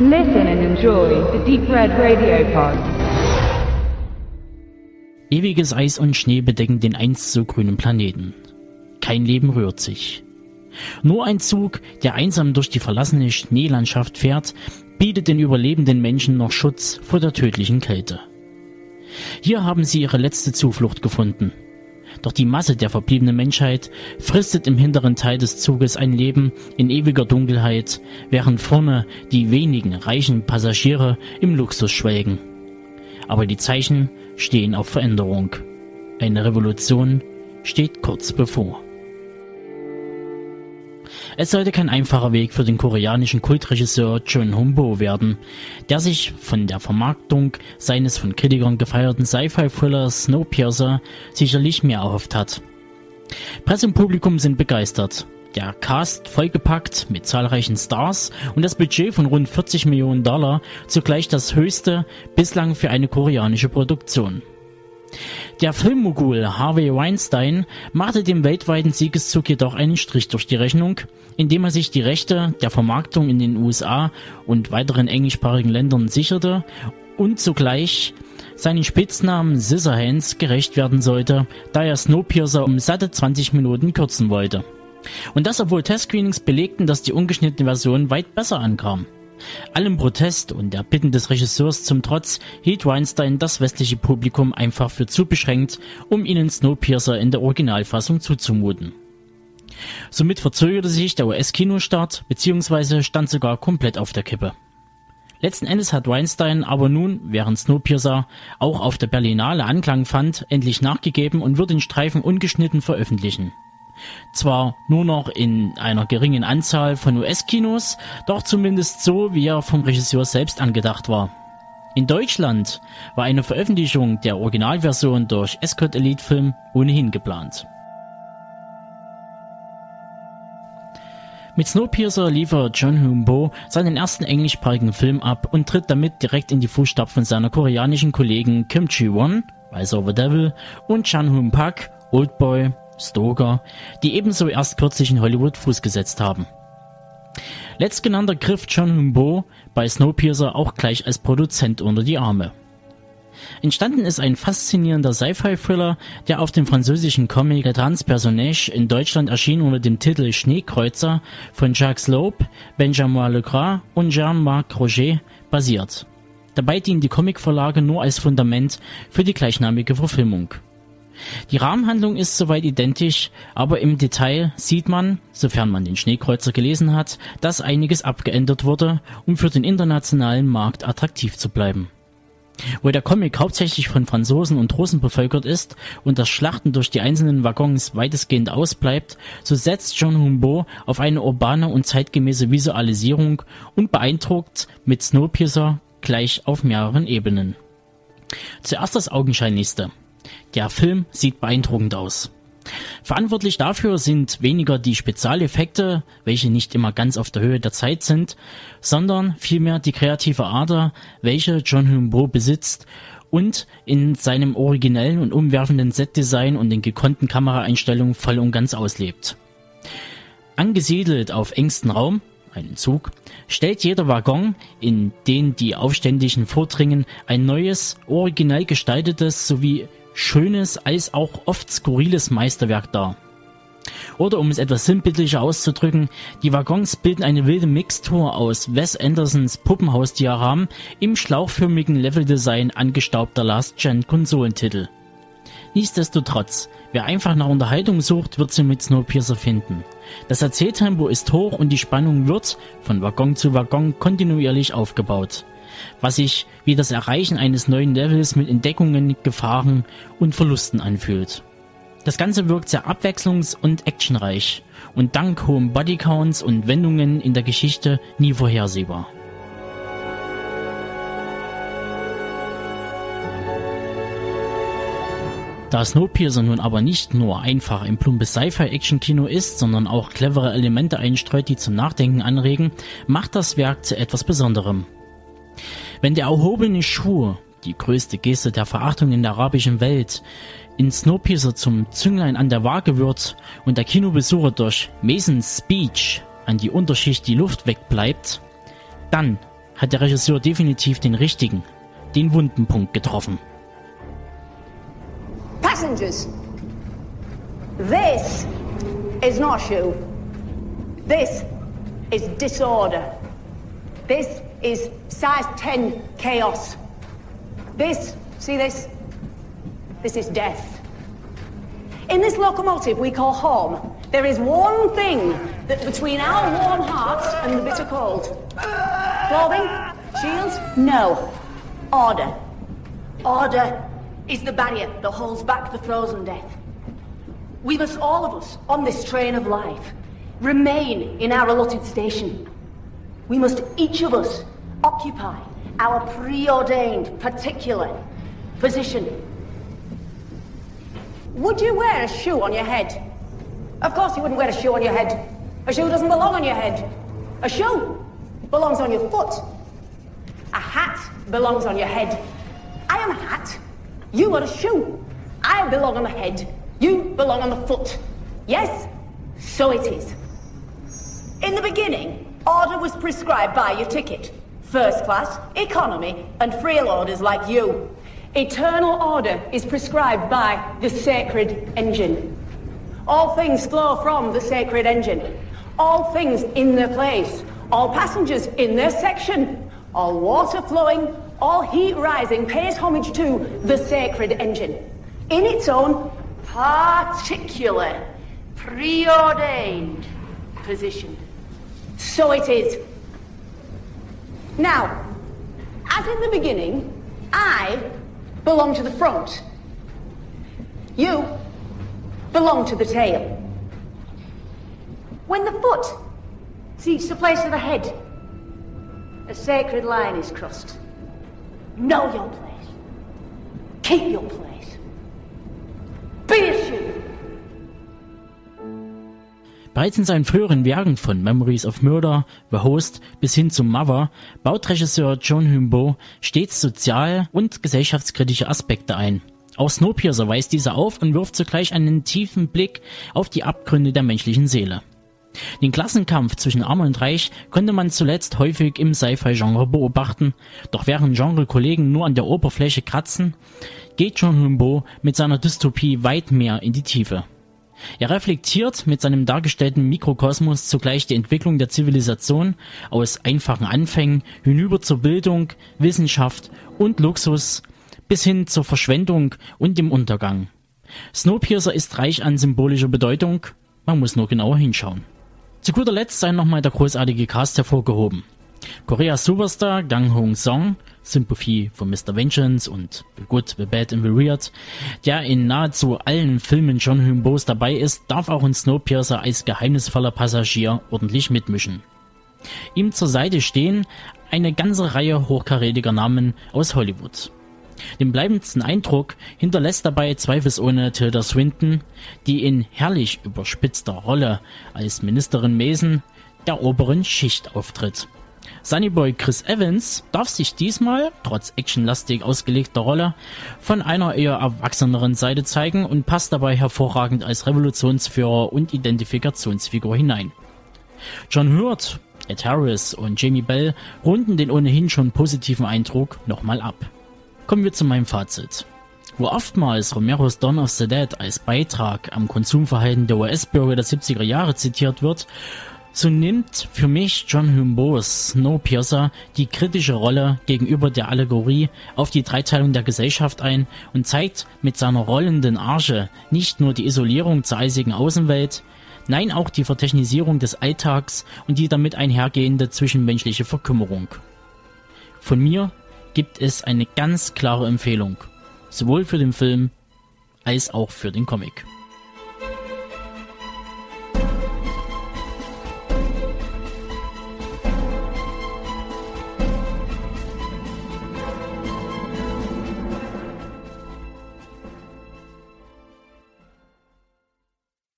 Listen and enjoy the Deep Red Radio Pod. Ewiges Eis und Schnee bedecken den einst so grünen Planeten. Kein Leben rührt sich. Nur ein Zug, der einsam durch die verlassene Schneelandschaft fährt, bietet den überlebenden Menschen noch Schutz vor der tödlichen Kälte. Hier haben sie ihre letzte Zuflucht gefunden – doch die Masse der verbliebenen Menschheit fristet im hinteren Teil des Zuges ein Leben in ewiger Dunkelheit, während vorne die wenigen reichen Passagiere im Luxus schwelgen. Aber die Zeichen stehen auf Veränderung. Eine Revolution steht kurz bevor. Es sollte kein einfacher Weg für den koreanischen Kultregisseur John Humbo werden, der sich von der Vermarktung seines von Kritikern gefeierten Sci-Fi-Thrillers Snowpiercer sicherlich mehr erhofft hat. Presse und Publikum sind begeistert. Der Cast vollgepackt mit zahlreichen Stars und das Budget von rund 40 Millionen Dollar zugleich das höchste bislang für eine koreanische Produktion. Der Filmmogul Harvey Weinstein machte dem weltweiten Siegeszug jedoch einen Strich durch die Rechnung, indem er sich die Rechte der Vermarktung in den USA und weiteren englischsprachigen Ländern sicherte und zugleich seinen Spitznamen Scissorhands gerecht werden sollte, da er Snowpiercer um satte 20 Minuten kürzen wollte. Und das obwohl Testscreenings belegten, dass die ungeschnittene Version weit besser ankam. Allem Protest und der Bitten des Regisseurs zum Trotz hielt Weinstein das westliche Publikum einfach für zu beschränkt, um ihnen Snowpiercer in der Originalfassung zuzumuten. Somit verzögerte sich der US-Kinostart bzw. stand sogar komplett auf der Kippe. Letzten Endes hat Weinstein aber nun, während Snowpiercer auch auf der Berlinale Anklang fand, endlich nachgegeben und wird den Streifen ungeschnitten veröffentlichen. Zwar nur noch in einer geringen Anzahl von US-Kinos, doch zumindest so, wie er vom Regisseur selbst angedacht war. In Deutschland war eine Veröffentlichung der Originalversion durch Escort Elite Film ohnehin geplant. Mit Snowpiercer liefert John Humbo seinen ersten englischsprachigen Film ab und tritt damit direkt in die Fußstapfen seiner koreanischen Kollegen Kim Chi-won, Rise of the Devil und Chan Hoon Pak, Oldboy Stoker, die ebenso erst kürzlich in Hollywood Fuß gesetzt haben. Letztgenannter griff John Humbo bei Snowpiercer auch gleich als Produzent unter die Arme. Entstanden ist ein faszinierender Sci-Fi-Thriller, der auf dem französischen Comic Le Transpersonnage in Deutschland erschien unter dem Titel Schneekreuzer von Jacques Loeb, Benjamin Legras und Jean-Marc Roger basiert. Dabei dienen die Comicverlage nur als Fundament für die gleichnamige Verfilmung. Die Rahmenhandlung ist soweit identisch, aber im Detail sieht man, sofern man den Schneekreuzer gelesen hat, dass einiges abgeändert wurde, um für den internationalen Markt attraktiv zu bleiben. Wo der Comic hauptsächlich von Franzosen und Russen bevölkert ist und das Schlachten durch die einzelnen Waggons weitestgehend ausbleibt, so setzt John Humbo auf eine urbane und zeitgemäße Visualisierung und beeindruckt mit Snowpiercer gleich auf mehreren Ebenen. Zuerst das Augenscheinlichste. Der Film sieht beeindruckend aus. Verantwortlich dafür sind weniger die Spezialeffekte, welche nicht immer ganz auf der Höhe der Zeit sind, sondern vielmehr die kreative Ader, welche John Humbo besitzt und in seinem originellen und umwerfenden Setdesign und den gekonnten Kameraeinstellungen voll und ganz auslebt. Angesiedelt auf engstem Raum, einen Zug, stellt jeder Waggon, in den die Aufständischen vordringen, ein neues, originell gestaltetes sowie schönes als auch oft skurriles Meisterwerk dar. Oder um es etwas sinnbildlicher auszudrücken, die Waggons bilden eine wilde Mixtur aus Wes Andersons Puppenhausdiagramm im schlauchförmigen Leveldesign angestaubter Last-Gen-Konsolentitel. Nichtsdestotrotz, wer einfach nach Unterhaltung sucht, wird sie mit Snowpiercer finden. Das Erzähltempo ist hoch und die Spannung wird, von Waggon zu Waggon, kontinuierlich aufgebaut was sich wie das Erreichen eines neuen Levels mit Entdeckungen, Gefahren und Verlusten anfühlt. Das Ganze wirkt sehr abwechslungs- und actionreich und dank hohem Bodycounts und Wendungen in der Geschichte nie vorhersehbar. Da Snowpiercer nun aber nicht nur einfach ein plumpes Sci-Fi-Action-Kino ist, sondern auch clevere Elemente einstreut, die zum Nachdenken anregen, macht das Werk zu etwas Besonderem. Wenn der erhobene Schuh, die größte Geste der Verachtung in der arabischen Welt, in Snowpiercer zum Zünglein an der Waage wird und der Kinobesucher durch Masons Speech an die Unterschicht die Luft wegbleibt, dann hat der Regisseur definitiv den richtigen, den wunden Punkt getroffen. Passengers, this is not shoe. This is disorder. This is size 10 chaos. This, see this? This is death. In this locomotive we call home, there is one thing that between our warm hearts and the bitter cold. Clothing? Shields? No. Order. Order is the barrier that holds back the frozen death. We must all of us, on this train of life, remain in our allotted station. We must each of us occupy our preordained particular position. Would you wear a shoe on your head? Of course you wouldn't wear a shoe on your head. A shoe doesn't belong on your head. A shoe belongs on your foot. A hat belongs on your head. I am a hat. You are a shoe. I belong on the head. You belong on the foot. Yes? So it is. In the beginning, order was prescribed by your ticket. First class, economy, and frail orders like you. Eternal order is prescribed by the sacred engine. All things flow from the sacred engine. All things in their place. All passengers in their section. All water flowing, all heat rising pays homage to the sacred engine. In its own particular, preordained position. So it is. Now, as in the beginning, I belong to the front. You belong to the tail. When the foot seeks the place of the head, a sacred line is crossed. Know your place. Keep your place. Be a shoe. Bereits in seinen früheren Werken von Memories of Murder, The Host bis hin zu Mother baut Regisseur John Humbo stets sozial- und gesellschaftskritische Aspekte ein. Auch Snowpiercer weist diese auf und wirft zugleich einen tiefen Blick auf die Abgründe der menschlichen Seele. Den Klassenkampf zwischen Arm und Reich konnte man zuletzt häufig im Sci-Fi-Genre beobachten, doch während Genre-Kollegen nur an der Oberfläche kratzen, geht John Humbo mit seiner Dystopie weit mehr in die Tiefe. Er reflektiert mit seinem dargestellten Mikrokosmos zugleich die Entwicklung der Zivilisation aus einfachen Anfängen hinüber zur Bildung, Wissenschaft und Luxus bis hin zur Verschwendung und dem Untergang. Snowpiercer ist reich an symbolischer Bedeutung, man muss nur genauer hinschauen. Zu guter Letzt sei nochmal der großartige Cast hervorgehoben. Korea Superstar Gang Hong Song, Sympathie von Mr. Vengeance und The Good, The Bad and The Weird, der in nahezu allen Filmen John Humbos dabei ist, darf auch in Snowpiercer als geheimnisvoller Passagier ordentlich mitmischen. Ihm zur Seite stehen eine ganze Reihe hochkarätiger Namen aus Hollywood. Den bleibendsten Eindruck hinterlässt dabei zweifelsohne Tilda Swinton, die in herrlich überspitzter Rolle als Ministerin Mason der oberen Schicht auftritt. Sunnyboy Chris Evans darf sich diesmal, trotz actionlastig ausgelegter Rolle, von einer eher erwachseneren Seite zeigen und passt dabei hervorragend als Revolutionsführer und Identifikationsfigur hinein. John Hurt, Ed Harris und Jamie Bell runden den ohnehin schon positiven Eindruck nochmal ab. Kommen wir zu meinem Fazit. Wo oftmals Romeros Dawn of the Dead als Beitrag am Konsumverhalten der US-Bürger der 70er Jahre zitiert wird, so nimmt für mich John Humbos Snowpiercer die kritische Rolle gegenüber der Allegorie auf die Dreiteilung der Gesellschaft ein und zeigt mit seiner rollenden Arche nicht nur die Isolierung zur eisigen Außenwelt, nein auch die Vertechnisierung des Alltags und die damit einhergehende zwischenmenschliche Verkümmerung. Von mir gibt es eine ganz klare Empfehlung, sowohl für den Film als auch für den Comic.